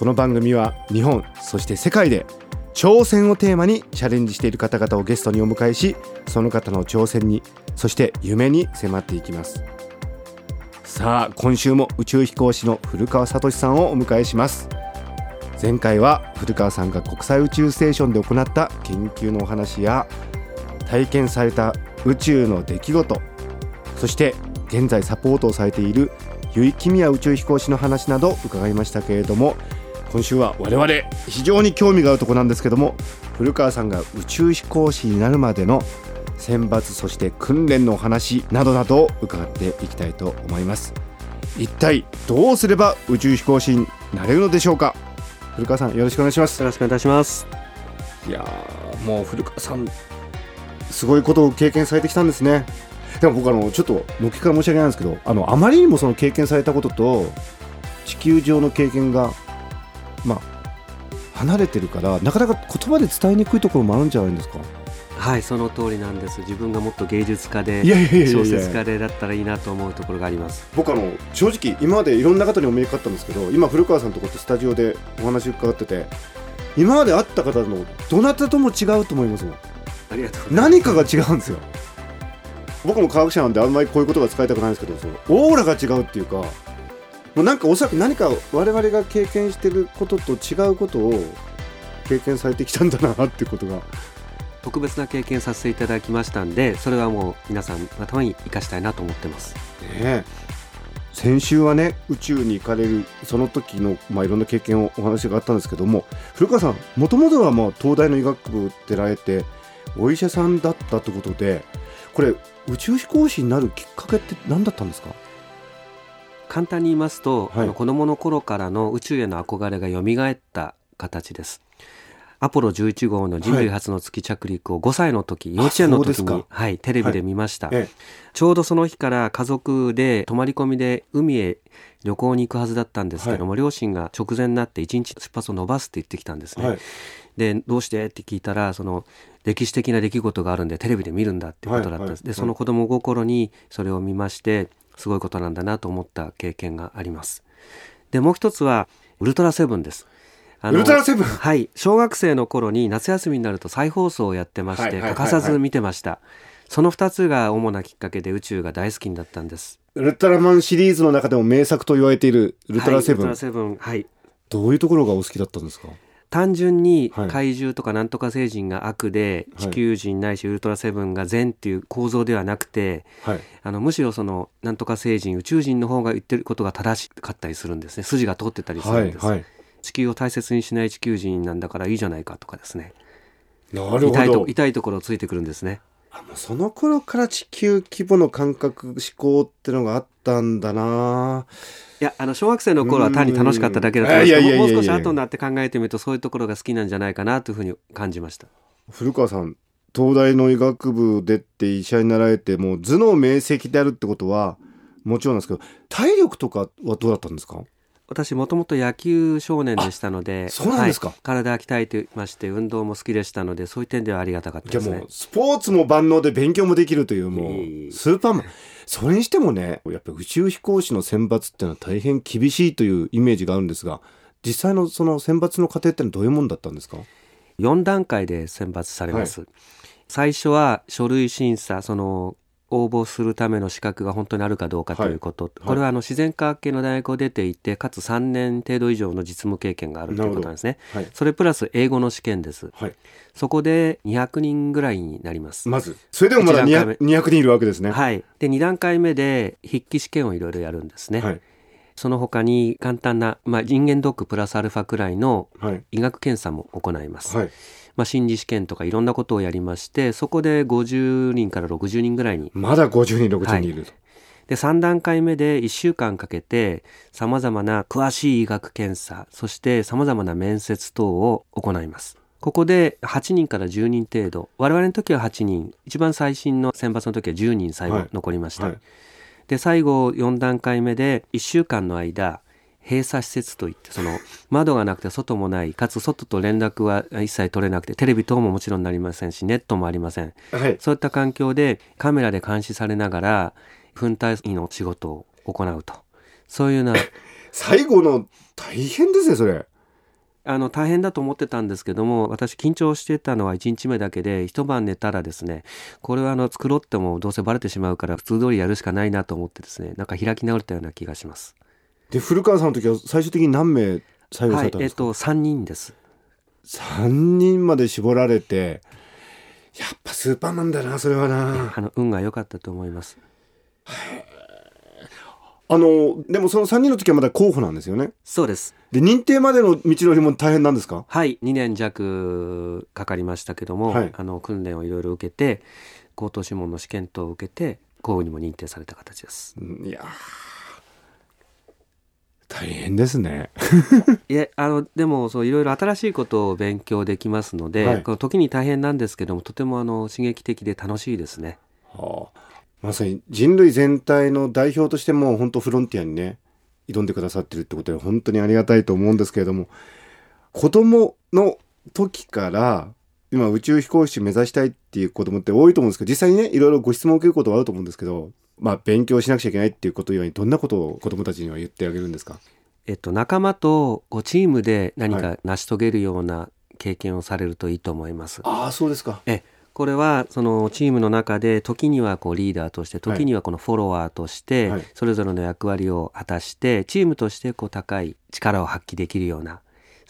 この番組は日本そして世界で挑戦をテーマにチャレンジしている方々をゲストにお迎えしその方の挑戦にそして夢に迫っていきます。さあ今週も宇宙飛行士の古川聡さんをお迎えします。前回は古川さんが国際宇宙ステーションで行った研究のお話や体験された宇宙の出来事そして現在サポートをされている結城君也宇宙飛行士の話など伺いましたけれども今週は我々。非常に興味があるところなんですけども古川さんが宇宙飛行士になるまでの選抜そして訓練のお話などなどを伺っていきたいと思います。一体どうすれば宇宙飛行士になれるのでしょうか？古川さんよろしくお願いします。よろしくお願いします。いやもう古川さんすごいことを経験されてきたんですね。でも僕あのちょっとのきから申し訳ないんですけどあのあまりにもその経験されたことと地球上の経験がまあ離れてるからなかなか言葉で伝えにくいところもあるんじゃないですか？はいその通りなんです。自分がもっと芸術家でいやいやいやいや。小説家でだったらいいなと思うところがあります。僕あの正直今までいろんな方にお目にかかったんですけど今古川さんとこってスタジオでお話伺ってて今まで会った方のどなたとも違うと思いますもん。ありがとうございます。何かが違うんですよ。僕も科学者なんであんまりこういうことが使いたくないんですけどそのオーラが違うっていうかもうなんかおそらく何か我々が経験してることと違うことを経験されてきたんだなっていうことが。特別な経験させていただきましたんでそれはもう皆さんのために生かしたいなと思ってます。ね先週はね宇宙に行かれるその時の、まあ、いろんな経験をお話があったんですけども古川さんもともとはまあ東大の医学部出られてお医者さんだったってことでこれ宇宙飛行士になるきっかけって何だったんですか？簡単に言いますと、はい。あの子供の頃からの宇宙への憧れが蘇った形です。アポロ11号の人類初の月着陸を5歳の時、幼稚園の時に、はい、テレビで見ました、えちょうどその日から家族で泊まり込みで海へ旅行に行くはずだったんですけども、両親が直前になって1日出発を延ばすって言ってきたんですね、はい。でどうして？って聞いたらその歴史的な出来事があるんでテレビで見るんだっていうことだったんです、はいはい。でその子供心にそれを見ましてすごいことなんだなと思った経験があります。でもう一つはウルトラセブンです。ウルトラセブン？はい。小学生の頃に夏休みになると再放送をやってまして、欠かさず見てました。その2つが主なきっかけで宇宙が大好きになったんです。ウルトラマンシリーズの中でも名作と言われているウルトラセブン、はい、ウルトラセブンはい。どういうところがお好きだったんですか？単純にはい。怪獣とかなんとか星人が悪で、はい。地球人ないしウルトラセブンが善っていう構造ではなくてはい。あのむしろそのなんとか星人宇宙人の方が言ってることが正しかったりするんですね。筋が通ってたりするんです、はいはい。地球を大切にしない地球人なんだからいいじゃないかとかですね。なるほ痛いとど痛いところをついてくるんですねあもうその頃から地球規模の感覚思考ってのがあったんだな。いやあの小学生の頃は単に楽しかっただけだったんです。けどもう少し後になって考えてみるとそういうところが好きなんじゃないかなというふうに感じました。古川さん東大の医学部出て医者になられてもう頭脳明晰であるってことはもちろんなんですけど体力とかはどうだったんですか？私もともと野球少年でしたのでそうなんですか。はい。体鍛えてまして運動も好きでしたのでそういう点ではありがたかったですね。スポーツも万能で勉強もできるというもいいうスーパーマン。それにしてもねやっぱり宇宙飛行士の選抜っていうのは大変厳しいというイメージがあるんですが実際のその選抜の過程ってのはどういうもんだったんですか？4段階で選抜されます、最初は書類審査その応募するための資格が本当にあるかどうかということ、はい。これはあの自然科学系の大学を出ていてかつ3年程度以上の実務経験があるということなんですね。はい。それプラス英語の試験です。はい。そこで200人ぐらいになります、まず。それでもまだ一段階 200, 200人いるわけですね。はい。で2段階目で筆記試験をいろいろやるんですね、はい。その他に簡単な、まあ、人間ドックプラスアルファくらいのはい。医学検査も行います、はいまあ、心理試験とかいろんなことをやりましてそこで50人から60人ぐらいにまだ50人60人いると、で3段階目で1週間かけてさまざまな詳しい医学検査そしてさまざまな面接等を行います。ここで8人から10人程度我々の時は8人一番最新の選抜の時は10人最後残りました、はい。で最後4段階目で1週間の間閉鎖施設といってその窓がなくて外もないかつ外と連絡は一切取れなくてテレビ等ももちろんなりませんしネットもありません。はい。そういった環境でカメラで監視されながら粉体医の仕事を行うと。そういうような 最後の大変ですねそれ。あの大変だと思ってたんですけども私緊張してたのは1日目だけで一晩寝たらですねこれはあの作ろうってもどうせバレてしまうから普通通りやるしかないなと思ってですねなんか開き直れたような気がしますで古川さんの時は最終的に何名採用さはいえっれたんですか、と3人です。3人まで絞られてやっぱスーパーマンだなそれはな。あの運が良かったと思います。あのでもその3人の時はまだ候補なんですよね？そうです。で認定までの道のりも大変なんですか？はい2年弱かかりましたけども、はい。あの訓練をいろいろ受けて高等諮問の試験等を受けて候補にも認定された形です。うんいやー大変ですね。いえあのでもそういろいろ新しいことを勉強できますので、はい。この時に大変なんですけどもとてもあの刺激的で楽しいですね。はあ。まさに人類全体の代表としても本当フロンティアにね挑んでくださってるってことで本当にありがたいと思うんですけれども子供の時から今宇宙飛行士目指したいっていう子供って多いと思うんですけど実際にねいろいろご質問を受けることはあると思うんですけどまあ勉強しなくちゃいけないっていうこと以外にどんなことを子供たちには言ってあげるんですか？えっと仲間とチームで何はか成し遂げるような経験をされるといいと思います、ああそうですか。えこれはそのチームの中で時にはこうリーダーとして時にはこのフォロワーとしてはい。それぞれの役割を果たしてチームとしてこう高い力を発揮できるような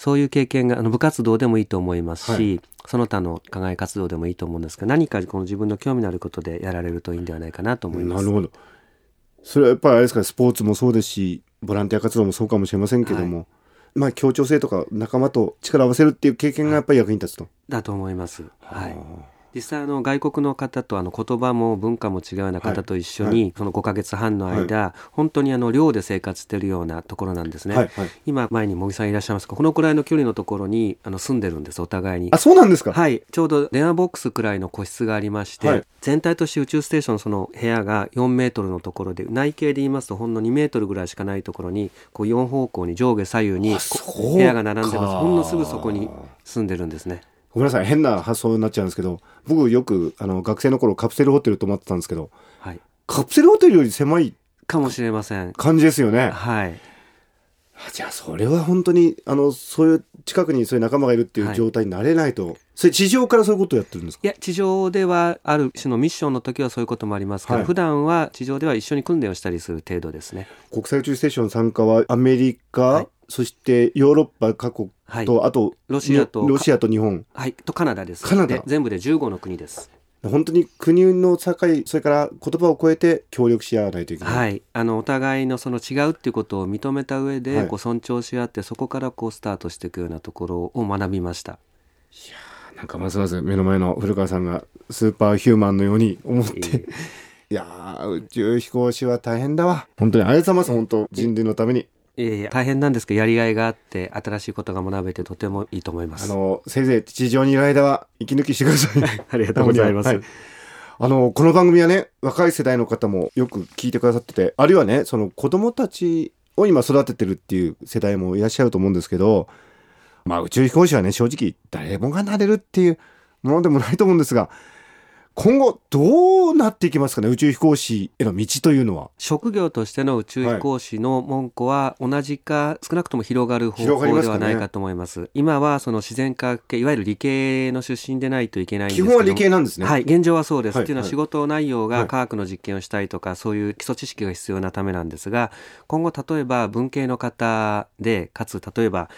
そういう経験があの部活動でもいいと思いますし、はその他の課外活動でもいいと思うんですが何かこの自分の興味のあることでやられるといいんではないかなと思います。なるほどそれはやっぱりあれですかスポーツもそうですしボランティア活動もそうかもしれませんけども、まあ協調性とか仲間と力を合わせるっていう経験がやっぱり役に立つと、だと思います。はい。実際あの外国の方とあの言葉も文化も違うような方と一緒に、はい。その5ヶ月半の間、本当にあの寮で生活しているようなところなんですね。はい。はい。今前に茂木さんいらっしゃいます。がこのくらいの距離のところにあの住んでるんですお互いに。あ。そうなんですか、はい、ちょうど電話ボックスくらいの個室がありまして、はい。全体として宇宙ステーションのその部屋が4メートルのところで内径で言いますとほんの2メートルぐらいしかないところにこう4方向に上下左右に部屋が並んでます。ほんのすぐそこに住んでるんですね。ごめんなさい変な発想になっちゃうんですけど僕よくあの学生の頃カプセルホテル泊まってたんですけどはい、カプセルホテルより狭いかもしれません。感じですよね。はい、あじゃあそれは本当にあのそういう近くにそういう仲間がいるっていう状態になれないと、それ地上からそういうことをやってるんですか？いや地上ではある種のミッションの時はそういうこともありますけど、はい。普段は地上では一緒に訓練をしたりする程度ですね。国際宇宙ステーション参加はアメリカ、はい。そしてヨーロッパ各国と、あとロシアとロシアと日本。はい、とカナダです。カナダ。で全部で15の国です。本当に国の境それから言葉を超えて協力し合わないといけない、はい、あのお互いのその違うっていうことを認めた上で、はい。こう尊重し合ってそこからこうスタートしていくようなところを学びました。なんかますます目の前の古川さんがスーパーヒューマンのように思って、いやー宇宙飛行士は大変だわ。本当にありがとうございます本当人類のために。いえいえ大変なんですけどやりがいがあって新しいことが学べてとてもいいと思います。あのせいぜい地上にいる間は息抜きしてください。ありがとうございます。はい。あのこの番組はね若い世代の方もよく聞いてくださっててあるいはねその子供たちを今育ててるっていう世代もいらっしゃると思うんですけどまあ宇宙飛行士はね正直誰もがなれるっていうものでもないと思うんですが今後どうなっていきますかね宇宙飛行士への道というのは。職業としての宇宙飛行士の門戸は同じか少なくとも広がる方向ではないかと思います。今はその自然科学系いわゆる理系の出身でないといけないんです基本は理系なんですね。はい、現状はそうです。はいっていうのははい仕事内容はいが科学の実験をしたいとか、そういう基礎知識が必要なためなんですが、今後例えば文系の方で、かつ例えば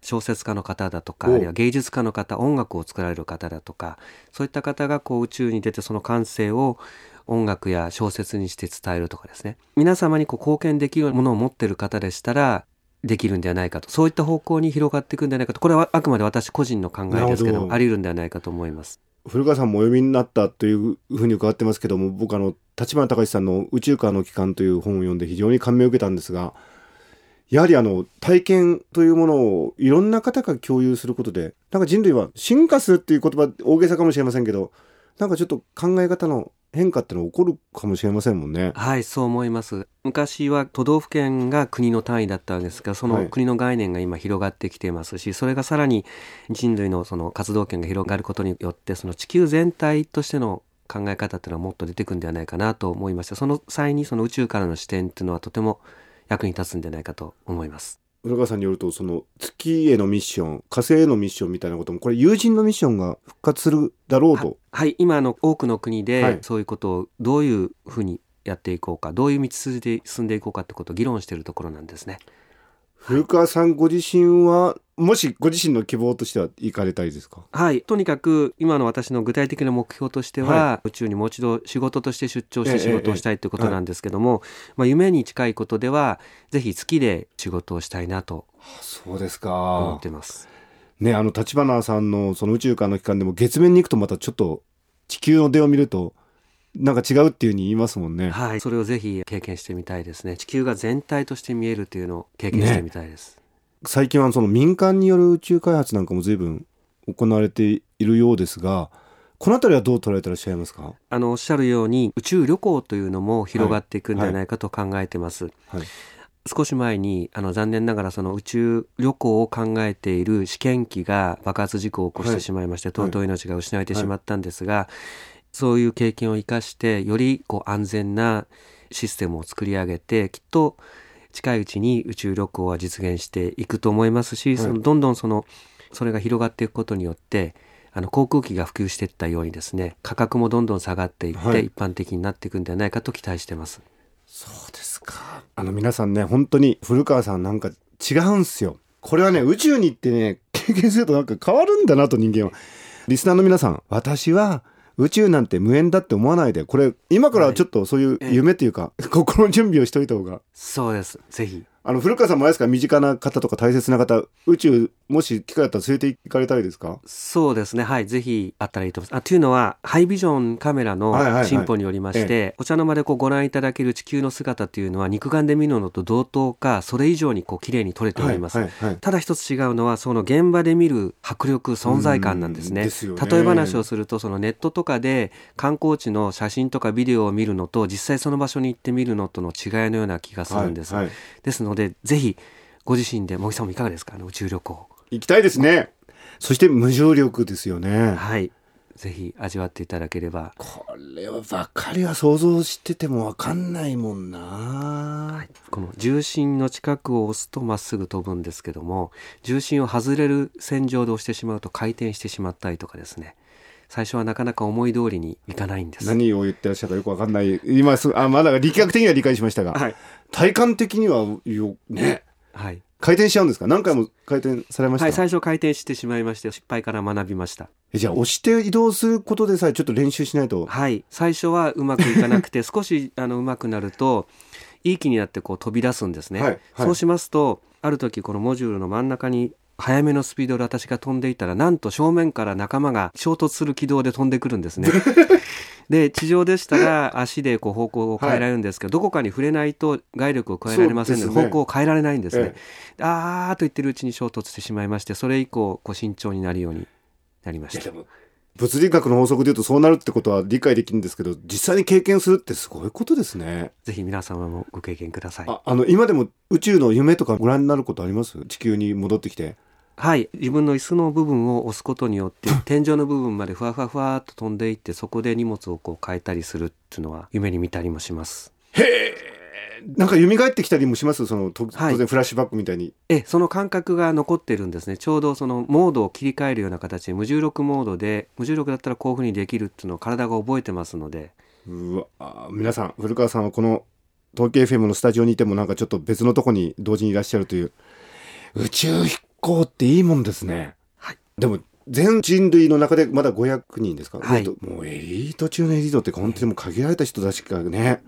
小説家の方だとか、おあるいは芸術家の方、音楽を作られる方だとか、そういった方がこう宇宙に出てその感性を音楽や小説にして伝えるとかですね。皆様にこう貢献できるものを持っている方でしたら、できるんではないかと。そういった方向に広がっていくんではないかと。これはあくまで私個人の考えですけど、なるほどあり得るんではないかと思います。古川さんもお読みになったというふうに伺ってますけども僕あの立花隆さんの「宇宙からの帰還」という本を読んで非常に感銘を受けたんですがやはりあの体験というものをいろんな方が共有することでなんか人類は進化するっていう言葉大げさかもしれませんけどなんかちょっと考え方の変化ってのは起こるかもしれませんもんね。はい、そう思います。昔は都道府県が国の単位だったわけですが、そはいの国の概念が今広がってきていますし、それがさらに人類のその活動圏が広がることによって、その地球全体としての考え方っていうのはもっと出てくるんではないかなと思いました。その際にその宇宙からの視点っていうのはとても役に立つんじゃないかと思います。古川さんによるとその月へのミッション火星へのミッションみたいなこともこれ友人のミッションが復活するだろうと。はい、今あの多くの国はいでそういうことをどういうふうにやっていこうか、どういう道筋で進んでいこうかってことを議論しているところなんですね。古川さんご自身はもしご自身の希望としては行かれたいですか？はい、とにかく今の私の具体的な目標としては、は宇宙にもう一度仕事として出張しええて仕事をしたいということなんですけども、まあ、夢に近いことではぜひ月で仕事をしたいなとそうです思っか。てます。ねあの立花さんのその宇宙からの期間でも月面に行くとまたちょっと地球の出を見るとなんか違うっていうふうに言いますもんね。はい、それをぜひ経験してみたいですね。地球が全体として見えるというのを経験してみたいです。最近はその民間による宇宙開発なんかも随分行われているようですがこの辺りはどう捉えてらっしゃいますか？あのおっしゃるように宇宙旅行というのも広がっていくんじゃないかと考えてます。はい。少し前にあの残念ながらその宇宙旅行を考えている試験機が爆発事故を起こしてしまいまして、尊い。命が失われてしまったんですが、そういう経験を生かしてよりこう安全なシステムを作り上げてきっと近いうちに宇宙旅行は実現していくと思いますし、そのどんどんそのそれが広がっていくことによってあの航空機が普及していったようにですね価格もどんどん下がっていって、はい。一般的になっていくんではないかと期待してます。そうですか。あの皆さんね本当に古川さんなんか違うんすよ。これはね宇宙に行ってね経験するとなんか変わるんだなと人間は。リスナーの皆さん私は宇宙なんて無縁だって思わないで。これ今からはちょっとそういう夢というか、心の準備をしといた方が。そうです。ぜひあの古川さんもあれですか？身近な方とか大切な方宇宙もし機会あったら連れて行かれたいですか？そうですね。はい。ぜひあったらいいと思います。あ、というのは、ハイビジョンカメラのはいはいはい進歩によりまして、えお茶の間でこうご覧いただける地球の姿というのは、肉眼で見るのと同等か、それ以上にこう綺麗に撮れております。はいはいはいただ一つ違うのは、その現場で見る迫力、存在感なんですね。うんですよね例え話をすると、そのネットとかで観光地の写真とかビデオを見るのと、実際その場所に行って見るのとの違いのような気がするんです。はいはいですので、ぜひ、ご自身で、茂木さんもいかがですか？あの宇宙旅行。行きたいですね。そして無重力ですよね。はい。ぜひ味わっていただければ。これはばっかりは想像しててもわかんないもんな、この重心の近くを押すとまっすぐ飛ぶんですけども重心を外れる線上で押してしまうと回転してしまったりとかですね最初はなかなか思い通りにいかないんです。何を言ってらっしゃるかよくわかんない。今すあまだ力学的には理解しましたが、はい、体感的にはよね。はい。回転しちゃうんですか？何回も回転されました、はい、最初回転してしまいまして失敗から学びました。えじゃあ押して移動することでさえちょっと練習しないと。はい、最初はうまくいかなくて 少しあのうまくなるといい気になってこう飛び出すんですね、はいはい。そうしますとある時このモジュールの真ん中に速めのスピードで私が飛んでいたらなんと正面から仲間が衝突する軌道で飛んでくるんですね。で地上でしたら足でこう方向を変えられるんですけど、どこかに触れないと外力を加えられませんのでね方向を変えられないんですね、えあーっと言ってるうちに衝突してしまいましてそれ以降こう慎重になるようになりました。物理学の法則で言うとそうなるってことは理解できるんですけど実際に経験するってすごいことですね。ぜひ皆様もご経験ください。ああの今でも宇宙の夢とかご覧になることあります？地球に戻ってきてはい。自分の椅子の部分を押すことによって 天井の部分までふわふわふわっと飛んでいってそこで荷物をこう変えたりするっていうのは夢に見たりもします。なんか蘇ってきたりもします？その当然フラッシュバックみたいに、えその感覚が残ってるんですね。ちょうどそのモードを切り替えるような形で無重力モードで無重力だったらこういうふうにできるっていうのを体が覚えてますので。うわあ皆さん古川さんはこの東京 FM のスタジオにいてもなんかちょっと別のとこに同時にいらっしゃるという宇宙飛行っていいもんですね、はい、でも全人類の中でまだ500人ですか、はい。もうエリート中のエリートって本当にもう限られた人たちがね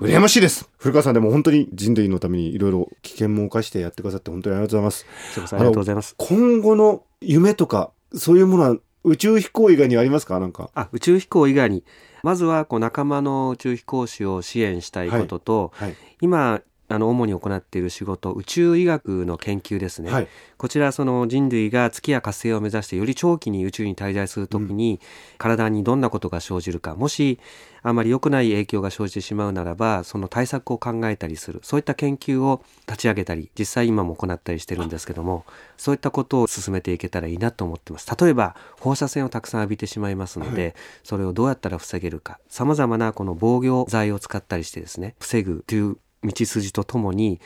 羨ましいです。古川さんでも本当に人類のためにいろいろ危険も冒してやってくださって本当にありがとうございます。ありがとうございます。今後の夢とかそういうものは宇宙飛行以外にありますか？なんか。あ宇宙飛行以外に。まずはこう仲間の宇宙飛行士を支援したいことと、はい。今あの主に行っている仕事宇宙医学の研究ですね、はい。こちらその人類が月や火星を目指してより長期に宇宙に滞在するときに、体にどんなことが生じるかもしあまり良くない影響が生じてしまうならばその対策を考えたりする。そういった研究を立ち上げたり実際今も行ったりしてるんですけどもそういったことを進めていけたらいいなと思ってます。例えば放射線をたくさん浴びてしまいますので、それをどうやったら防げるか。さまざまなこの防御剤を使ったりしてですね防ぐという道筋とともに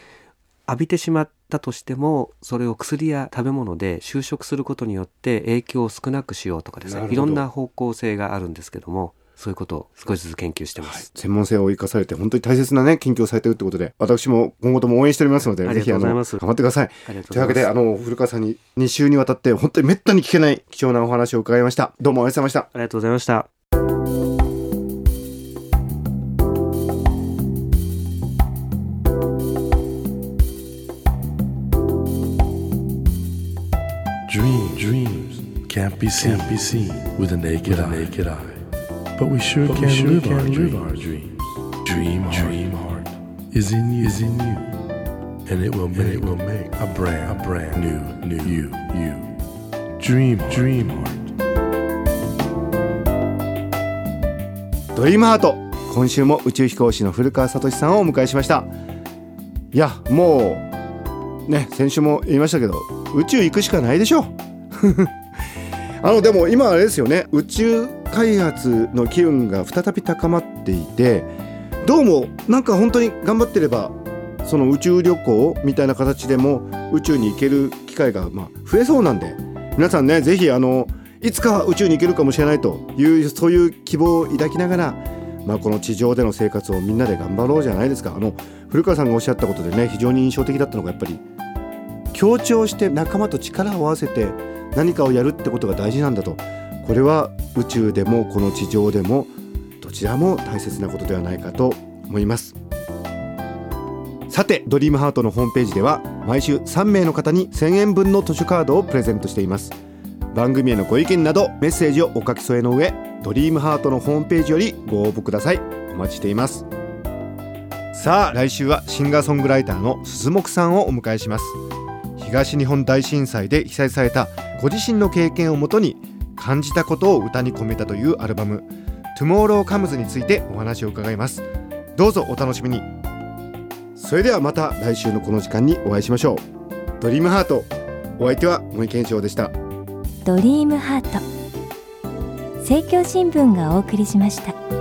浴びてしまったとしてもそれを薬や食べ物で収縮することによって影響を少なくしようとかですねいろんな方向性があるんですけどもそういうことを少しずつ研究してます。専門性を生かされて本当に大切なね研究をされてるってことで私も今後とも応援しておりますのでぜひあの頑張ってください。というわけであの古川さんに2週にわたって本当にめったに聞けない貴重なお話を伺いました。どうもありがとうございました。ありがとうございました。Can't be seen, can't be seen with a naked, eye. naked eye. But we sure But can, we sure live, can our live dreams. our dreams. Dream, dream heart is in you, is in you, and it will make, it will make a brand, a brand new, new you, you. Dream, dream heart. ドリームハート今週も宇宙飛行士の古川聡さんをお迎えしましたいやもうね先週も言いましたけど宇宙行くしかないでしょうあのでも今あれですよね。宇宙開発の機運が再び高まっていてどうもなんか本当に頑張ってればその宇宙旅行みたいな形でも宇宙に行ける機会がまあ増えそうなんで皆さんねぜひあのいつか宇宙に行けるかもしれないというそういう希望を抱きながら、まあ、この地上での生活をみんなで頑張ろうじゃないですか。あの古川さんがおっしゃったことでね非常に印象的だったのがやっぱり協調して仲間と力を合わせて何かをやるってことが大事なんだと。これは宇宙でもこの地上でもどちらも大切なことではないかと思います。さてドリームハートのホームページでは毎週3名の方に1000円分の図書カードをプレゼントしています。番組へのご意見などメッセージをお書き添えの上ドリームハートのホームページよりご応募ください。お待ちしています。さあ来週はシンガーソングライターの鈴木さんをお迎えします。東日本大震災で被災されたご自身の経験をもとに感じたことを歌に込めたというアルバム「Tomorrow Comes」についてお話を伺います。どうぞお楽しみに。それではまた来週のこの時間にお会いしましょう。ドリームハートお相手は森健翔でした。ドリームハート政教新聞がお送りしました。